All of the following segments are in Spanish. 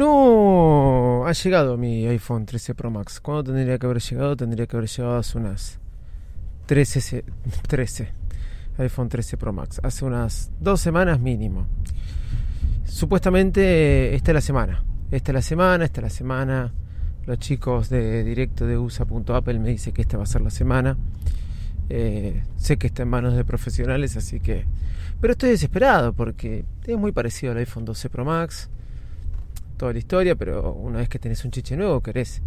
No, ha llegado mi iPhone 13 Pro Max. ¿Cuándo tendría que haber llegado? Tendría que haber llegado hace unas 13, 13 iPhone 13 Pro Max. Hace unas dos semanas mínimo. Supuestamente esta es la semana. Esta es la semana, esta es la semana. Los chicos de directo de USA.apple me dicen que esta va a ser la semana. Eh, sé que está en manos de profesionales, así que... Pero estoy desesperado porque es muy parecido al iPhone 12 Pro Max toda la historia, pero una vez que tenés un chiche nuevo querés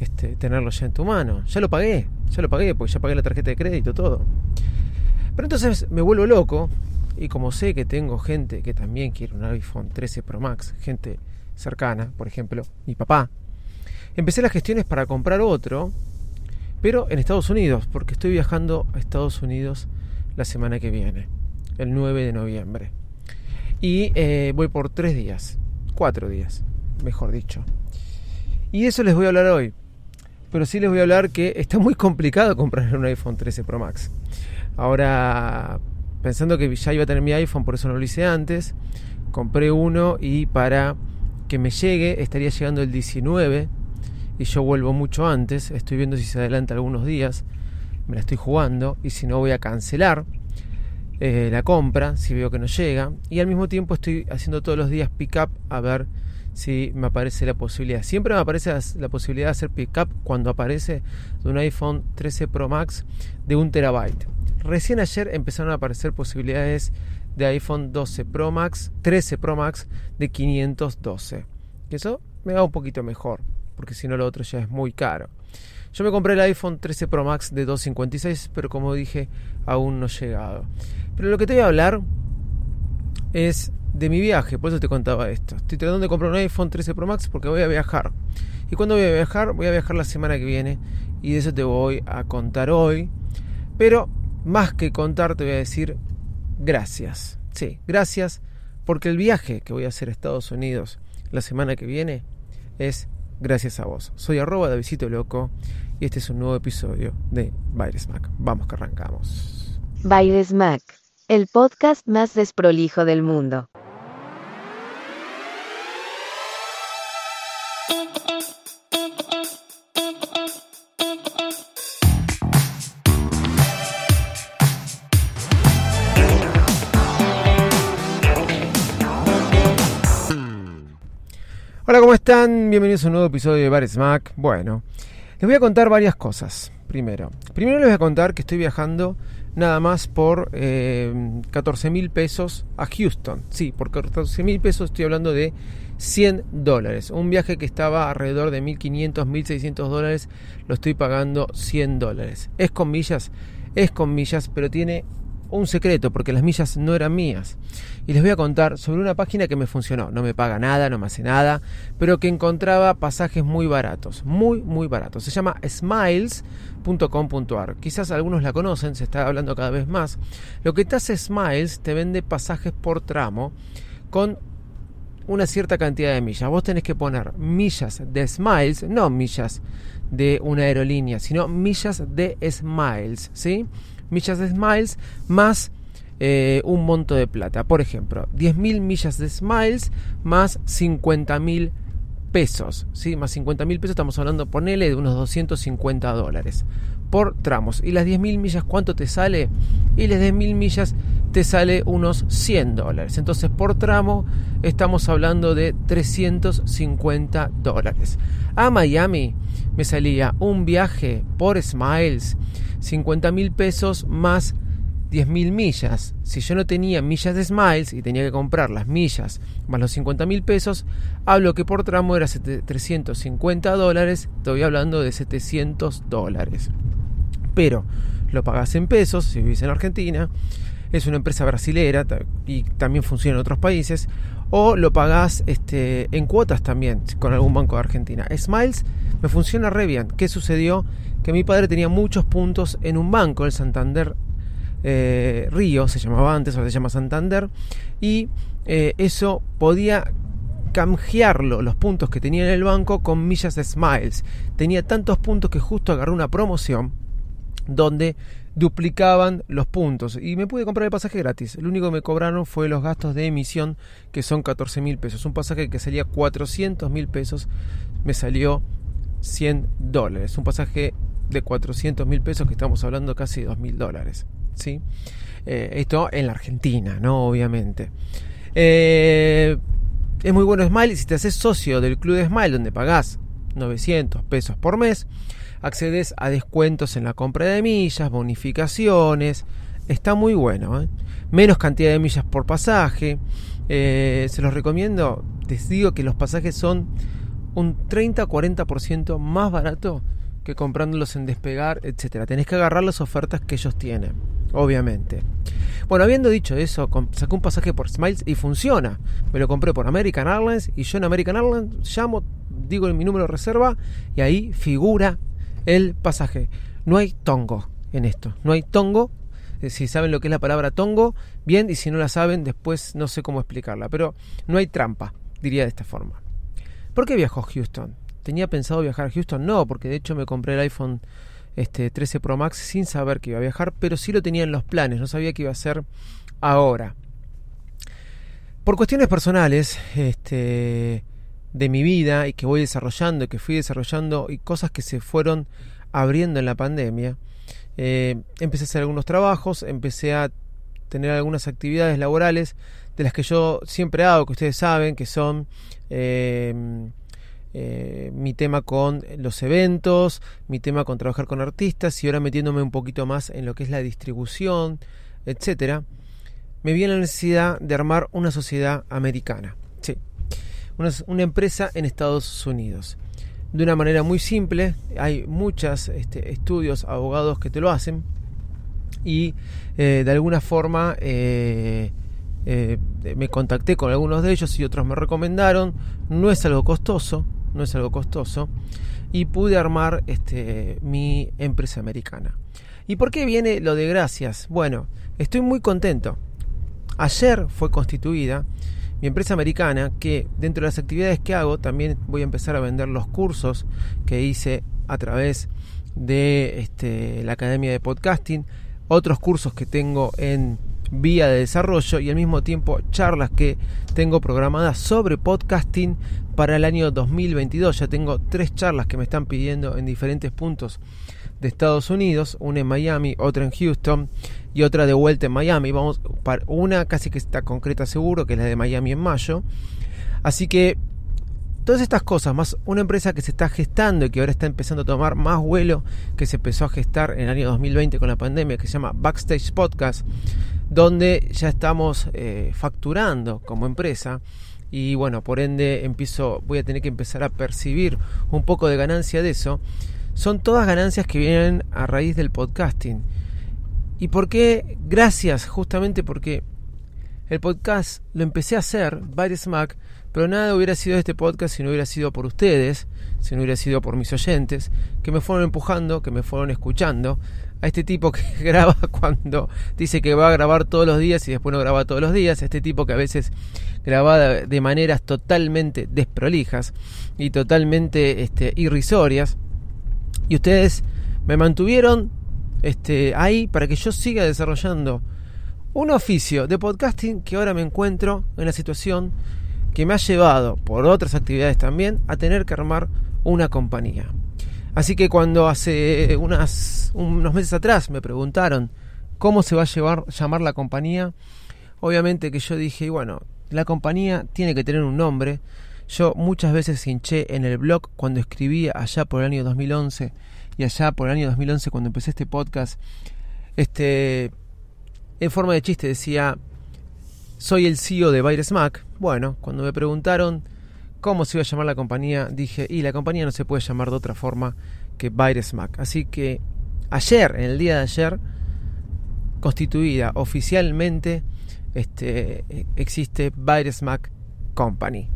este, tenerlo ya en tu mano. Ya lo pagué, ya lo pagué, porque ya pagué la tarjeta de crédito, todo. Pero entonces me vuelvo loco y como sé que tengo gente que también quiere un iPhone 13 Pro Max, gente cercana, por ejemplo, mi papá, empecé las gestiones para comprar otro, pero en Estados Unidos, porque estoy viajando a Estados Unidos la semana que viene, el 9 de noviembre. Y eh, voy por tres días cuatro días, mejor dicho. Y eso les voy a hablar hoy. Pero sí les voy a hablar que está muy complicado comprar un iPhone 13 Pro Max. Ahora, pensando que ya iba a tener mi iPhone, por eso no lo hice antes, compré uno y para que me llegue estaría llegando el 19 y yo vuelvo mucho antes. Estoy viendo si se adelanta algunos días. Me la estoy jugando y si no voy a cancelar eh, la compra si veo que no llega y al mismo tiempo estoy haciendo todos los días pick up a ver si me aparece la posibilidad. Siempre me aparece la posibilidad de hacer pick up cuando aparece un iPhone 13 Pro Max de un terabyte. Recién ayer empezaron a aparecer posibilidades de iPhone 12 Pro Max, 13 Pro Max de 512. Y eso me va un poquito mejor, porque si no lo otro ya es muy caro. Yo me compré el iPhone 13 Pro Max de 256, pero como dije, aún no he llegado. Pero lo que te voy a hablar es de mi viaje, por eso te contaba esto. Estoy tratando de comprar un iPhone 13 Pro Max porque voy a viajar. ¿Y cuando voy a viajar? Voy a viajar la semana que viene y de eso te voy a contar hoy. Pero más que contar te voy a decir gracias. Sí, gracias porque el viaje que voy a hacer a Estados Unidos la semana que viene es gracias a vos. Soy arroba de Visito Loco y este es un nuevo episodio de Baires Mac. Vamos que arrancamos. Baires Mac, el podcast más desprolijo del mundo. Hola, ¿cómo están? Bienvenidos a un nuevo episodio de Bares Mac. Bueno, les voy a contar varias cosas. Primero, primero les voy a contar que estoy viajando nada más por eh, 14 mil pesos a Houston. Sí, por 14 mil pesos estoy hablando de 100 dólares. Un viaje que estaba alrededor de 1500, 1600 dólares, lo estoy pagando 100 dólares. Es con millas, es con millas, pero tiene un secreto porque las millas no eran mías. Y les voy a contar sobre una página que me funcionó. No me paga nada, no me hace nada, pero que encontraba pasajes muy baratos, muy, muy baratos. Se llama smiles.com.ar. Quizás algunos la conocen, se está hablando cada vez más. Lo que te hace Smiles te vende pasajes por tramo con una cierta cantidad de millas. Vos tenés que poner millas de Smiles, no millas de una aerolínea, sino millas de Smiles, ¿sí? Millas de Smiles más eh, un monto de plata. Por ejemplo, 10.000 millas de Smiles más 50.000 pesos. ¿sí? Más 50.000 pesos estamos hablando, ponele, de unos 250 dólares por tramos. ¿Y las 10.000 millas cuánto te sale? Y las 10.000 millas te sale unos 100 dólares. Entonces por tramo estamos hablando de 350 dólares. A Miami me salía un viaje por Smiles 50 mil pesos más 10 mil millas. Si yo no tenía millas de Smiles y tenía que comprar las millas más los 50 mil pesos, hablo que por tramo era 350 dólares, estoy hablando de 700 dólares. Pero lo pagas en pesos si vivís en Argentina es una empresa brasilera y también funciona en otros países, o lo pagás este, en cuotas también con algún banco de Argentina. Smiles me funciona re bien. ¿Qué sucedió? Que mi padre tenía muchos puntos en un banco, el Santander eh, Río, se llamaba antes, ahora se llama Santander, y eh, eso podía canjearlo, los puntos que tenía en el banco, con millas de Smiles. Tenía tantos puntos que justo agarré una promoción donde duplicaban los puntos y me pude comprar el pasaje gratis. Lo único que me cobraron fue los gastos de emisión que son 14 mil pesos. Un pasaje que salía 400 mil pesos me salió 100 dólares. Un pasaje de 400 mil pesos que estamos hablando casi de 2 mil dólares. ¿sí? Eh, esto en la Argentina, ¿no? Obviamente. Eh, es muy bueno Smile si te haces socio del club de Smile donde pagás 900 pesos por mes accedes a descuentos en la compra de millas, bonificaciones. Está muy bueno. ¿eh? Menos cantidad de millas por pasaje. Se los recomiendo. Les digo que los pasajes son un 30-40% más barato que comprándolos en despegar, etcétera. Tenés que agarrar las ofertas que ellos tienen, obviamente. Bueno, habiendo dicho eso, saqué un pasaje por Smiles y funciona. Me lo compré por American Airlines y yo en American Airlines llamo, digo mi número de reserva y ahí figura el pasaje. No hay tongo en esto, no hay tongo. Eh, si saben lo que es la palabra tongo, bien, y si no la saben, después no sé cómo explicarla, pero no hay trampa, diría de esta forma. ¿Por qué viajó Houston? ¿Tenía pensado viajar a Houston? No, porque de hecho me compré el iPhone este, 13 Pro Max sin saber que iba a viajar, pero sí lo tenía en los planes, no sabía que iba a ser ahora. Por cuestiones personales, este, de mi vida y que voy desarrollando y que fui desarrollando y cosas que se fueron abriendo en la pandemia. Eh, empecé a hacer algunos trabajos, empecé a tener algunas actividades laborales de las que yo siempre hago, que ustedes saben, que son em, eh, mi tema con los eventos, mi tema con trabajar con artistas y ahora metiéndome un poquito más en lo que es la distribución, etcétera, me vi la necesidad de armar una sociedad americana una, empresa en Estados Unidos. De una manera muy simple, hay muchos este, estudios, abogados que te lo hacen y eh, de alguna forma eh, me contacté con algunos de ellos y otros me recomendaron. No es algo costoso, no es algo costoso y pude armar este, mi empresa americana. ¿Y por qué viene lo de gracias? Bueno, estoy muy contento. Ayer fue constituida mi empresa americana, que dentro de las actividades que hago también voy a empezar a vender los cursos que hice a través de este, la Academia de Podcasting, otros cursos que tengo en vía de desarrollo y al mismo tiempo charlas que tengo programadas sobre podcasting para el año 2022. Ya tengo tres charlas que me están pidiendo en diferentes puntos de Estados Unidos, una en Miami, otra en Houston y otra de vuelta en Miami. Vamos, para una casi que está concreta seguro, que es la de Miami en mayo. Así que todas estas cosas, más una empresa que se está gestando y que ahora está empezando a tomar más vuelo, que se empezó a gestar en el año 2020 con la pandemia, que se llama Backstage Podcast, donde ya estamos eh, facturando como empresa y bueno, por ende empiezo, voy a tener que empezar a percibir un poco de ganancia de eso. Son todas ganancias que vienen a raíz del podcasting. ¿Y por qué? Gracias, justamente porque el podcast lo empecé a hacer, varios Mac, pero nada hubiera sido este podcast si no hubiera sido por ustedes, si no hubiera sido por mis oyentes, que me fueron empujando, que me fueron escuchando. A este tipo que graba cuando dice que va a grabar todos los días y después no graba todos los días. Este tipo que a veces graba de maneras totalmente desprolijas y totalmente este, irrisorias. Y ustedes me mantuvieron este, ahí para que yo siga desarrollando un oficio de podcasting que ahora me encuentro en la situación que me ha llevado, por otras actividades también, a tener que armar una compañía. Así que cuando hace unas, unos meses atrás me preguntaron cómo se va a llevar, llamar la compañía, obviamente que yo dije, bueno, la compañía tiene que tener un nombre. Yo muchas veces hinché en el blog cuando escribía allá por el año 2011 y allá por el año 2011 cuando empecé este podcast, este, en forma de chiste decía, soy el CEO de Virus Mac. Bueno, cuando me preguntaron cómo se iba a llamar la compañía, dije, y la compañía no se puede llamar de otra forma que Virus Mac. Así que ayer, en el día de ayer, constituida oficialmente, este, existe Virus Mac Company.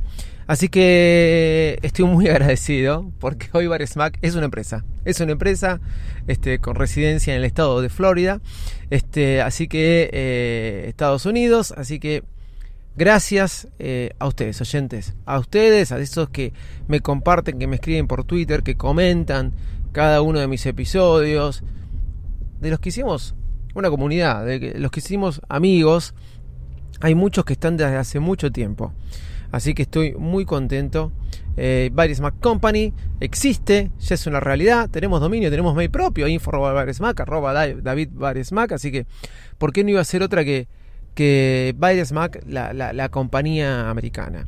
Así que estoy muy agradecido porque hoy Mac es una empresa. Es una empresa este, con residencia en el estado de Florida. Este, así que eh, Estados Unidos. Así que gracias eh, a ustedes, oyentes. A ustedes, a esos que me comparten, que me escriben por Twitter, que comentan cada uno de mis episodios. De los que hicimos una comunidad, de los que hicimos amigos. Hay muchos que están desde hace mucho tiempo. Así que estoy muy contento. Eh, Company existe, ya es una realidad. Tenemos dominio, tenemos mail propio, info David. Así que, ¿por qué no iba a ser otra que, que Mac, la, la, compañía americana?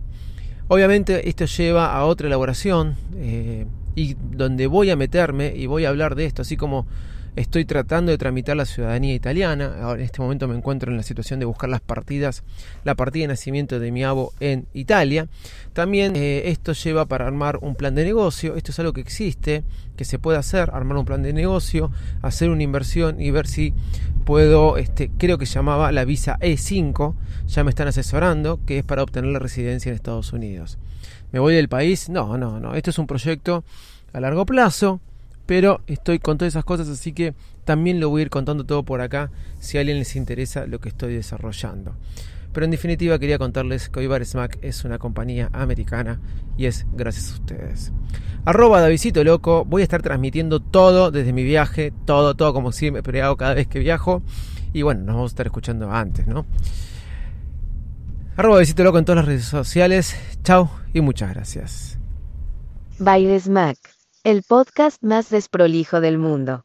Obviamente, esto lleva a otra elaboración. Eh, y donde voy a meterme y voy a hablar de esto, así como Estoy tratando de tramitar la ciudadanía italiana. Ahora, en este momento me encuentro en la situación de buscar las partidas, la partida de nacimiento de mi abo en Italia. También eh, esto lleva para armar un plan de negocio. Esto es algo que existe, que se puede hacer, armar un plan de negocio, hacer una inversión y ver si puedo, este, creo que llamaba la visa E5, ya me están asesorando, que es para obtener la residencia en Estados Unidos. ¿Me voy del país? No, no, no. Esto es un proyecto a largo plazo pero estoy con todas esas cosas, así que también lo voy a ir contando todo por acá si a alguien les interesa lo que estoy desarrollando. Pero en definitiva quería contarles que Oibar Smack es una compañía americana y es gracias a ustedes. Arroba Davidito Loco, voy a estar transmitiendo todo desde mi viaje, todo, todo como siempre hago cada vez que viajo. Y bueno, nos vamos a estar escuchando antes, ¿no? Arroba Davidito Loco en todas las redes sociales. Chao y muchas gracias. Bye Smack el podcast más desprolijo del mundo.